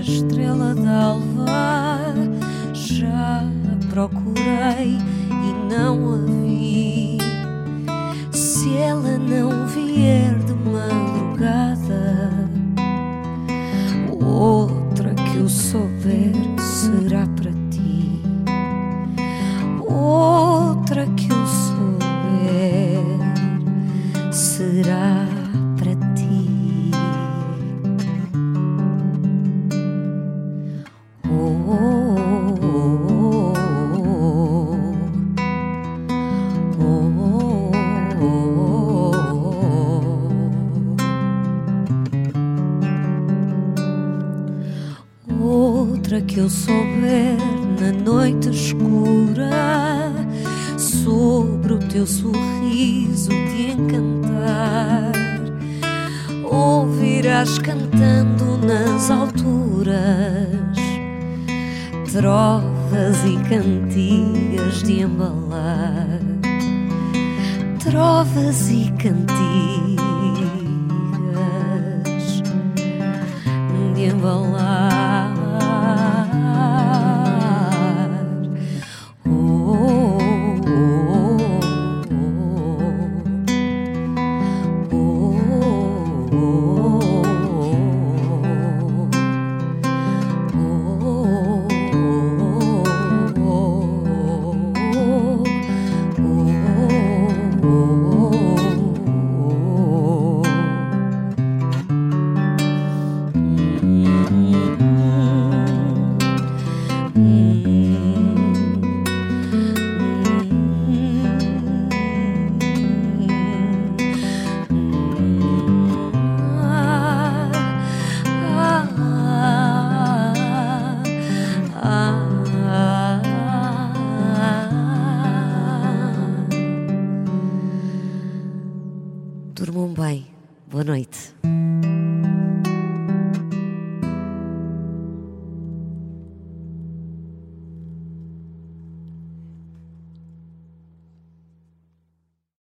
estrela d'alva já a procurei e não a vi. Se ela não vier de madrugada, outra que eu souber será para ti. Outra que eu souber na noite escura sobre o teu sorriso de encantar. Ouvirás cantando nas alturas trovas e cantigas de embalar, trovas e cantigas de embalar. Durmam bem. Boa noite.